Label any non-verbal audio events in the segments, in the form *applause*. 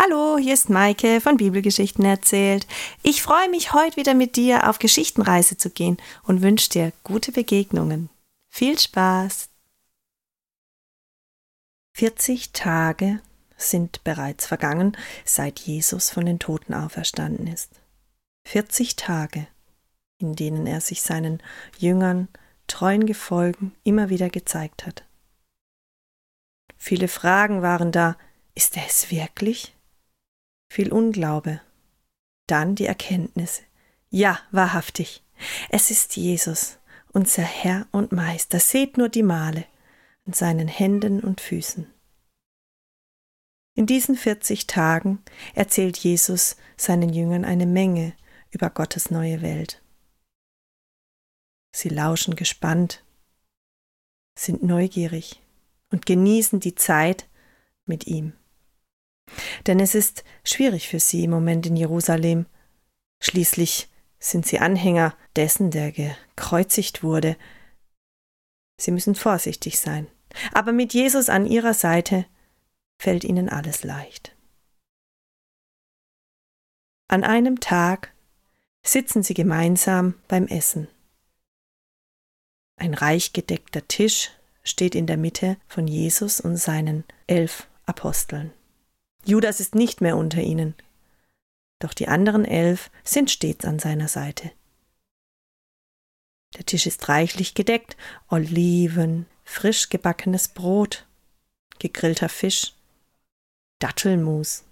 Hallo, hier ist Maike von Bibelgeschichten erzählt. Ich freue mich, heute wieder mit dir auf Geschichtenreise zu gehen und wünsche dir gute Begegnungen. Viel Spaß! 40 Tage sind bereits vergangen, seit Jesus von den Toten auferstanden ist. 40 Tage, in denen er sich seinen Jüngern, treuen Gefolgen immer wieder gezeigt hat. Viele Fragen waren da. Ist er es wirklich? Viel Unglaube, dann die Erkenntnis, ja, wahrhaftig, es ist Jesus, unser Herr und Meister, seht nur die Male an seinen Händen und Füßen. In diesen 40 Tagen erzählt Jesus seinen Jüngern eine Menge über Gottes neue Welt. Sie lauschen gespannt, sind neugierig und genießen die Zeit mit ihm. Denn es ist schwierig für sie im Moment in Jerusalem. Schließlich sind sie Anhänger dessen, der gekreuzigt wurde. Sie müssen vorsichtig sein. Aber mit Jesus an ihrer Seite fällt ihnen alles leicht. An einem Tag sitzen sie gemeinsam beim Essen. Ein reich gedeckter Tisch steht in der Mitte von Jesus und seinen elf Aposteln. Judas ist nicht mehr unter ihnen. Doch die anderen elf sind stets an seiner Seite. Der Tisch ist reichlich gedeckt, Oliven, frisch gebackenes Brot, gegrillter Fisch, Dattelmus.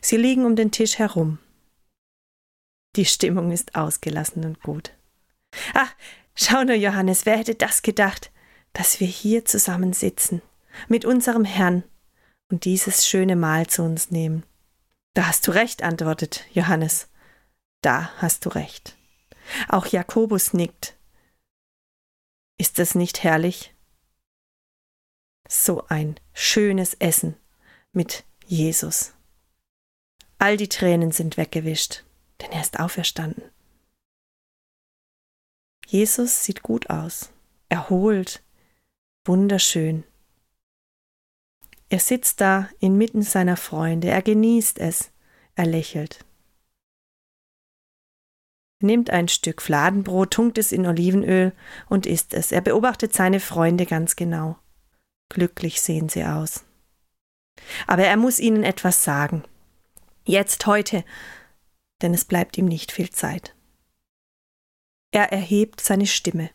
Sie liegen um den Tisch herum. Die Stimmung ist ausgelassen und gut. Ach, schau nur, Johannes, wer hätte das gedacht, dass wir hier zusammen sitzen, mit unserem Herrn, und dieses schöne Mahl zu uns nehmen. Da hast du recht, antwortet Johannes. Da hast du recht. Auch Jakobus nickt. Ist es nicht herrlich? So ein schönes Essen mit Jesus. All die Tränen sind weggewischt, denn er ist auferstanden. Jesus sieht gut aus, erholt, wunderschön. Er sitzt da inmitten seiner Freunde, er genießt es, er lächelt. Er nimmt ein Stück Fladenbrot, tunkt es in Olivenöl und isst es. Er beobachtet seine Freunde ganz genau. Glücklich sehen sie aus. Aber er muss ihnen etwas sagen. Jetzt, heute, denn es bleibt ihm nicht viel Zeit. Er erhebt seine Stimme.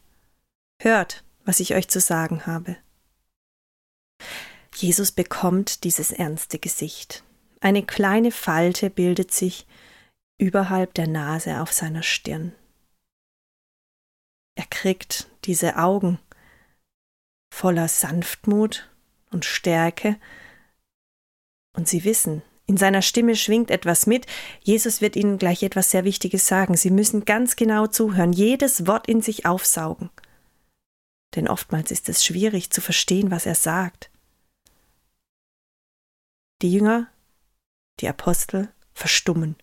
Hört, was ich euch zu sagen habe. Jesus bekommt dieses ernste Gesicht. Eine kleine Falte bildet sich überhalb der Nase auf seiner Stirn. Er kriegt diese Augen voller Sanftmut und Stärke, und sie wissen, in seiner Stimme schwingt etwas mit. Jesus wird ihnen gleich etwas sehr Wichtiges sagen. Sie müssen ganz genau zuhören, jedes Wort in sich aufsaugen. Denn oftmals ist es schwierig zu verstehen, was er sagt. Die Jünger, die Apostel verstummen.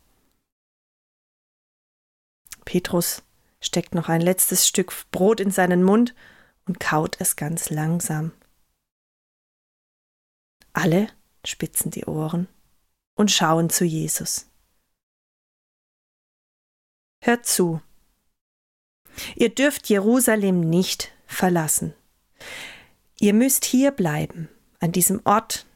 Petrus steckt noch ein letztes Stück Brot in seinen Mund und kaut es ganz langsam. Alle spitzen die Ohren und schauen zu Jesus. Hört zu. Ihr dürft Jerusalem nicht verlassen. Ihr müsst hier bleiben, an diesem Ort,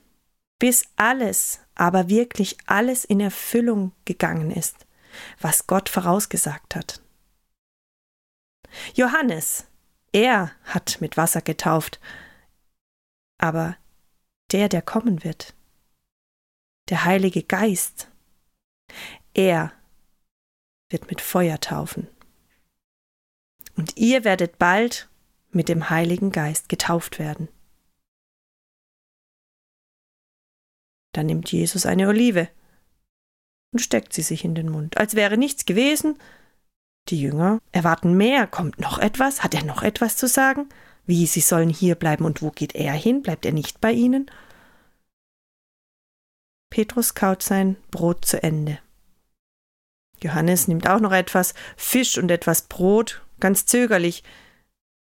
bis alles, aber wirklich alles in Erfüllung gegangen ist, was Gott vorausgesagt hat. Johannes, er hat mit Wasser getauft, aber der, der kommen wird, der Heilige Geist, er wird mit Feuer taufen. Und ihr werdet bald mit dem Heiligen Geist getauft werden. Dann nimmt Jesus eine Olive und steckt sie sich in den Mund, als wäre nichts gewesen. Die Jünger erwarten mehr. Kommt noch etwas? Hat er noch etwas zu sagen? Wie, sie sollen hier bleiben und wo geht er hin? Bleibt er nicht bei ihnen? Petrus kaut sein Brot zu Ende. Johannes nimmt auch noch etwas Fisch und etwas Brot, ganz zögerlich.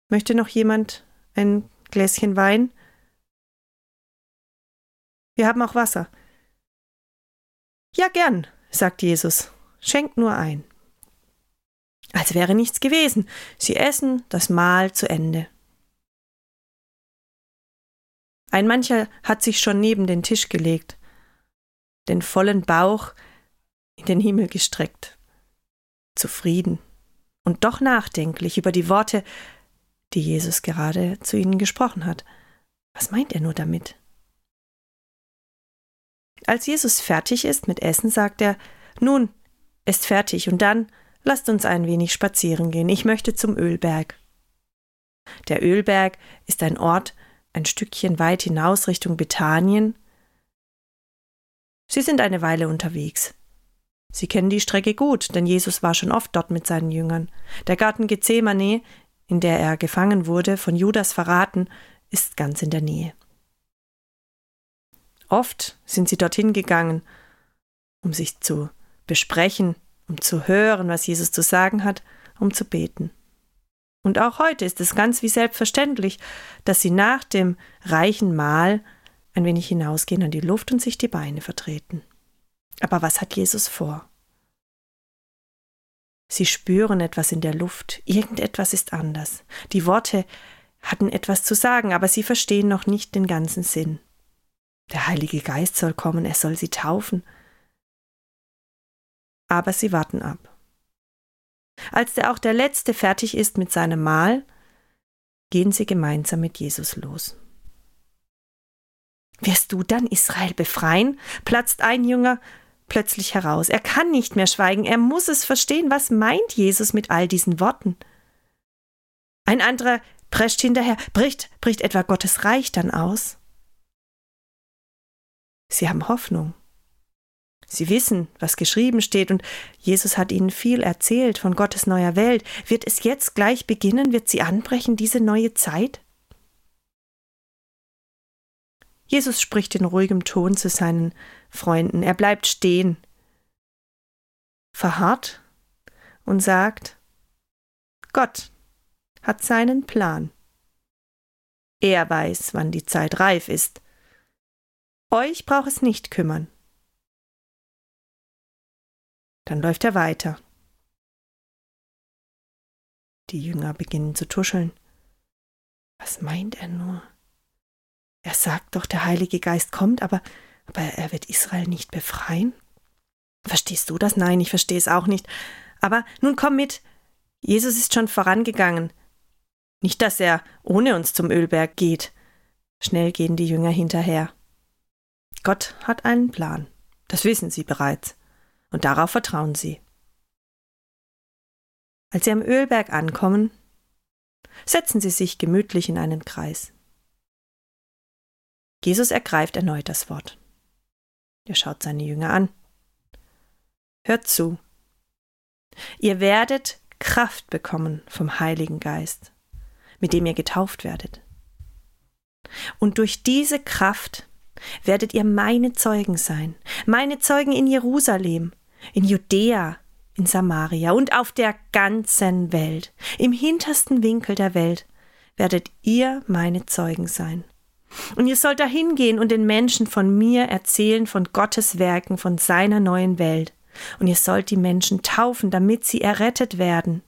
Möchte noch jemand ein Gläschen Wein? Wir haben auch Wasser. Ja, gern, sagt Jesus. Schenkt nur ein. Als wäre nichts gewesen. Sie essen das Mahl zu Ende. Ein mancher hat sich schon neben den Tisch gelegt, den vollen Bauch in den Himmel gestreckt, zufrieden und doch nachdenklich über die Worte, die Jesus gerade zu ihnen gesprochen hat. Was meint er nur damit? Als Jesus fertig ist mit Essen, sagt er, nun, ist fertig und dann lasst uns ein wenig spazieren gehen. Ich möchte zum Ölberg. Der Ölberg ist ein Ort ein Stückchen weit hinaus Richtung Bethanien. Sie sind eine Weile unterwegs. Sie kennen die Strecke gut, denn Jesus war schon oft dort mit seinen Jüngern. Der Garten Gethsemane, in der er gefangen wurde, von Judas verraten, ist ganz in der Nähe. Oft sind sie dorthin gegangen, um sich zu besprechen, um zu hören, was Jesus zu sagen hat, um zu beten. Und auch heute ist es ganz wie selbstverständlich, dass sie nach dem reichen Mahl ein wenig hinausgehen an die Luft und sich die Beine vertreten. Aber was hat Jesus vor? Sie spüren etwas in der Luft, irgendetwas ist anders. Die Worte hatten etwas zu sagen, aber sie verstehen noch nicht den ganzen Sinn. Der Heilige Geist soll kommen, er soll sie taufen. Aber sie warten ab. Als der auch der Letzte fertig ist mit seinem Mahl, gehen sie gemeinsam mit Jesus los. Wirst du dann Israel befreien? platzt ein Jünger plötzlich heraus. Er kann nicht mehr schweigen, er muss es verstehen, was meint Jesus mit all diesen Worten. Ein anderer prescht hinterher, bricht, bricht etwa Gottes Reich dann aus? Sie haben Hoffnung. Sie wissen, was geschrieben steht, und Jesus hat ihnen viel erzählt von Gottes neuer Welt. Wird es jetzt gleich beginnen? Wird sie anbrechen, diese neue Zeit? Jesus spricht in ruhigem Ton zu seinen Freunden. Er bleibt stehen, verharrt und sagt, Gott hat seinen Plan. Er weiß, wann die Zeit reif ist. Euch braucht es nicht kümmern. Dann läuft er weiter. Die Jünger beginnen zu tuscheln. Was meint er nur? Er sagt doch, der Heilige Geist kommt, aber, aber er wird Israel nicht befreien? Verstehst du das? Nein, ich verstehe es auch nicht. Aber nun komm mit. Jesus ist schon vorangegangen. Nicht, dass er ohne uns zum Ölberg geht. Schnell gehen die Jünger hinterher. Gott hat einen Plan. Das wissen sie bereits und darauf vertrauen sie. Als sie am Ölberg ankommen, setzen sie sich gemütlich in einen Kreis. Jesus ergreift erneut das Wort. Er schaut seine Jünger an. Hört zu. Ihr werdet Kraft bekommen vom Heiligen Geist, mit dem ihr getauft werdet. Und durch diese Kraft werdet ihr meine Zeugen sein, meine Zeugen in Jerusalem, in Judäa, in Samaria und auf der ganzen Welt, im hintersten Winkel der Welt, werdet ihr meine Zeugen sein. Und ihr sollt dahin gehen und den Menschen von mir erzählen, von Gottes Werken, von seiner neuen Welt. Und ihr sollt die Menschen taufen, damit sie errettet werden.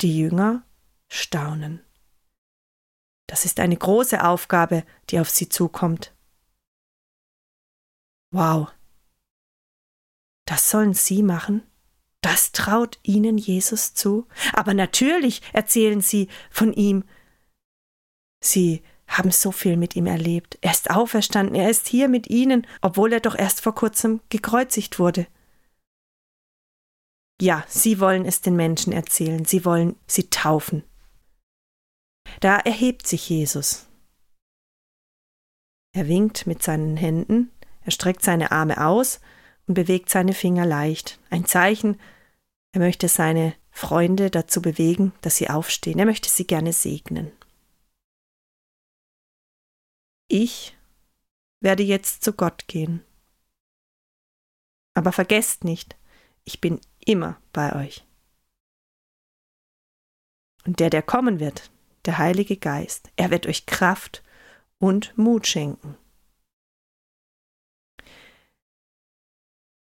Die Jünger staunen. Das ist eine große Aufgabe, die auf sie zukommt. Wow. Das sollen Sie machen? Das traut Ihnen Jesus zu? Aber natürlich erzählen Sie von ihm. Sie haben so viel mit ihm erlebt. Er ist auferstanden, er ist hier mit Ihnen, obwohl er doch erst vor kurzem gekreuzigt wurde. Ja, Sie wollen es den Menschen erzählen, Sie wollen sie taufen. Da erhebt sich Jesus. Er winkt mit seinen Händen, er streckt seine Arme aus und bewegt seine Finger leicht. Ein Zeichen, er möchte seine Freunde dazu bewegen, dass sie aufstehen. Er möchte sie gerne segnen. Ich werde jetzt zu Gott gehen. Aber vergesst nicht, ich bin immer bei euch. Und der, der kommen wird, der Heilige Geist, er wird euch Kraft und Mut schenken.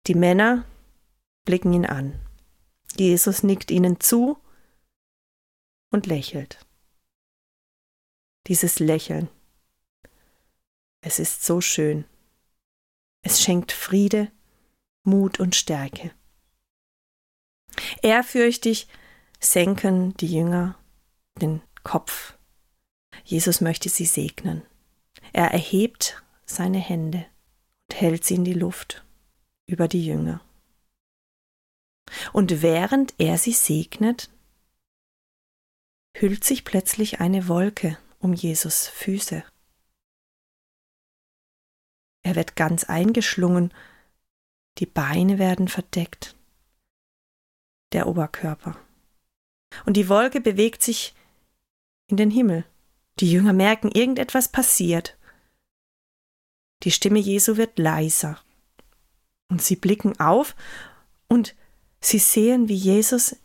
Die Männer blicken ihn an. Jesus nickt ihnen zu und lächelt. Dieses Lächeln. Es ist so schön. Es schenkt Friede, Mut und Stärke. Ehrfürchtig senken die Jünger den Kopf. Jesus möchte sie segnen. Er erhebt seine Hände und hält sie in die Luft über die Jünger. Und während er sie segnet, hüllt sich plötzlich eine Wolke um Jesus Füße. Er wird ganz eingeschlungen, die Beine werden verdeckt, der Oberkörper. Und die Wolke bewegt sich in den Himmel. Die Jünger merken, irgendetwas passiert. Die Stimme Jesu wird leiser. Und sie blicken auf und sie sehen, wie Jesus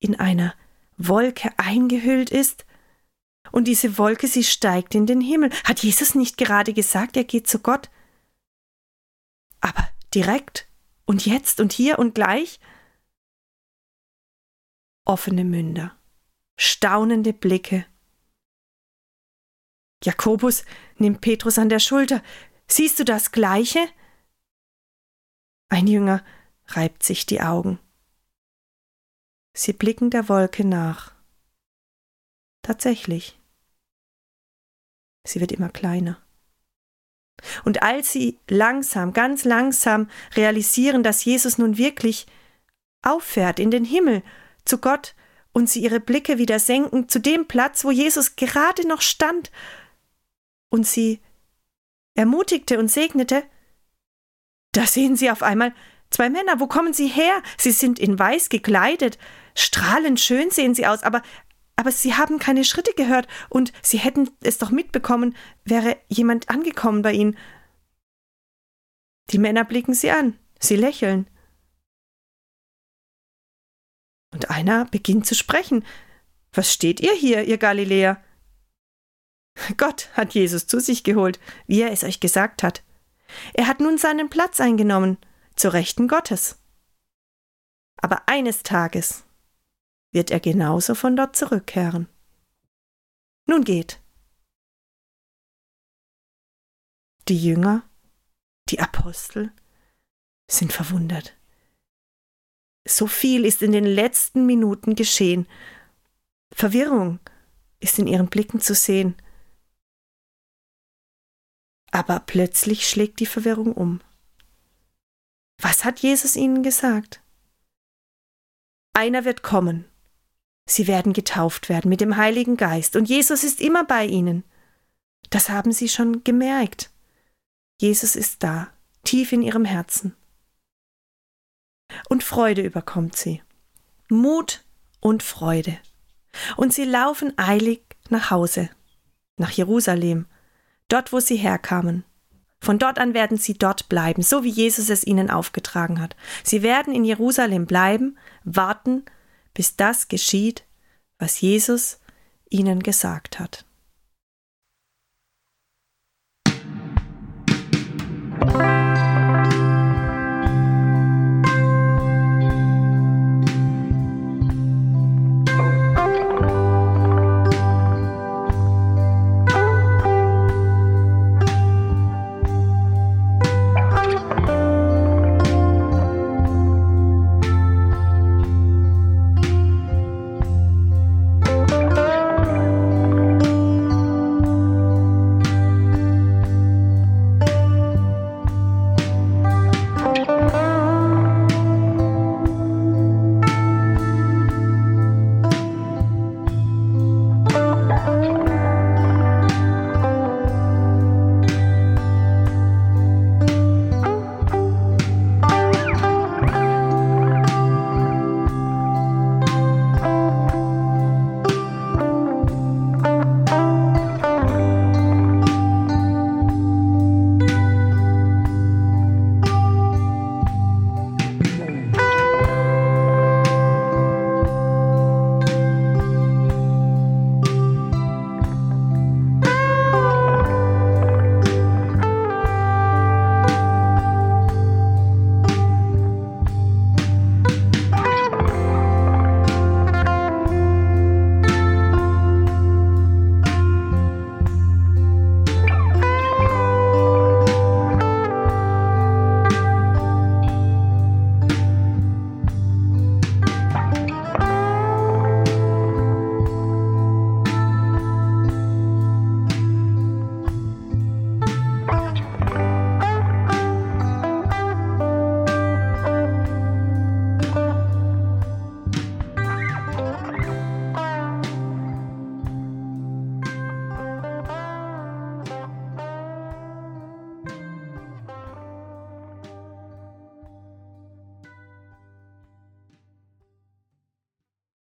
in einer Wolke eingehüllt ist. Und diese Wolke, sie steigt in den Himmel. Hat Jesus nicht gerade gesagt, er geht zu Gott? Aber direkt und jetzt und hier und gleich? Offene Münder, staunende Blicke. Jakobus nimmt Petrus an der Schulter. Siehst du das Gleiche? Ein Jünger reibt sich die Augen. Sie blicken der Wolke nach. Tatsächlich. Sie wird immer kleiner. Und als sie langsam, ganz langsam realisieren, dass Jesus nun wirklich auffährt in den Himmel zu Gott und sie ihre Blicke wieder senken zu dem Platz, wo Jesus gerade noch stand und sie ermutigte und segnete, da sehen sie auf einmal zwei Männer. Wo kommen sie her? Sie sind in weiß gekleidet, strahlend schön sehen sie aus, aber aber sie haben keine Schritte gehört und sie hätten es doch mitbekommen, wäre jemand angekommen bei ihnen. Die Männer blicken sie an, sie lächeln. Und einer beginnt zu sprechen. Was steht ihr hier, ihr Galiläer? *laughs* Gott hat Jesus zu sich geholt, wie er es euch gesagt hat. Er hat nun seinen Platz eingenommen, zur Rechten Gottes. Aber eines Tages wird er genauso von dort zurückkehren. Nun geht. Die Jünger, die Apostel sind verwundert. So viel ist in den letzten Minuten geschehen. Verwirrung ist in ihren Blicken zu sehen. Aber plötzlich schlägt die Verwirrung um. Was hat Jesus ihnen gesagt? Einer wird kommen, Sie werden getauft werden mit dem Heiligen Geist und Jesus ist immer bei ihnen. Das haben sie schon gemerkt. Jesus ist da, tief in ihrem Herzen. Und Freude überkommt sie. Mut und Freude. Und sie laufen eilig nach Hause, nach Jerusalem, dort wo sie herkamen. Von dort an werden sie dort bleiben, so wie Jesus es ihnen aufgetragen hat. Sie werden in Jerusalem bleiben, warten, bis das geschieht, was Jesus ihnen gesagt hat. Musik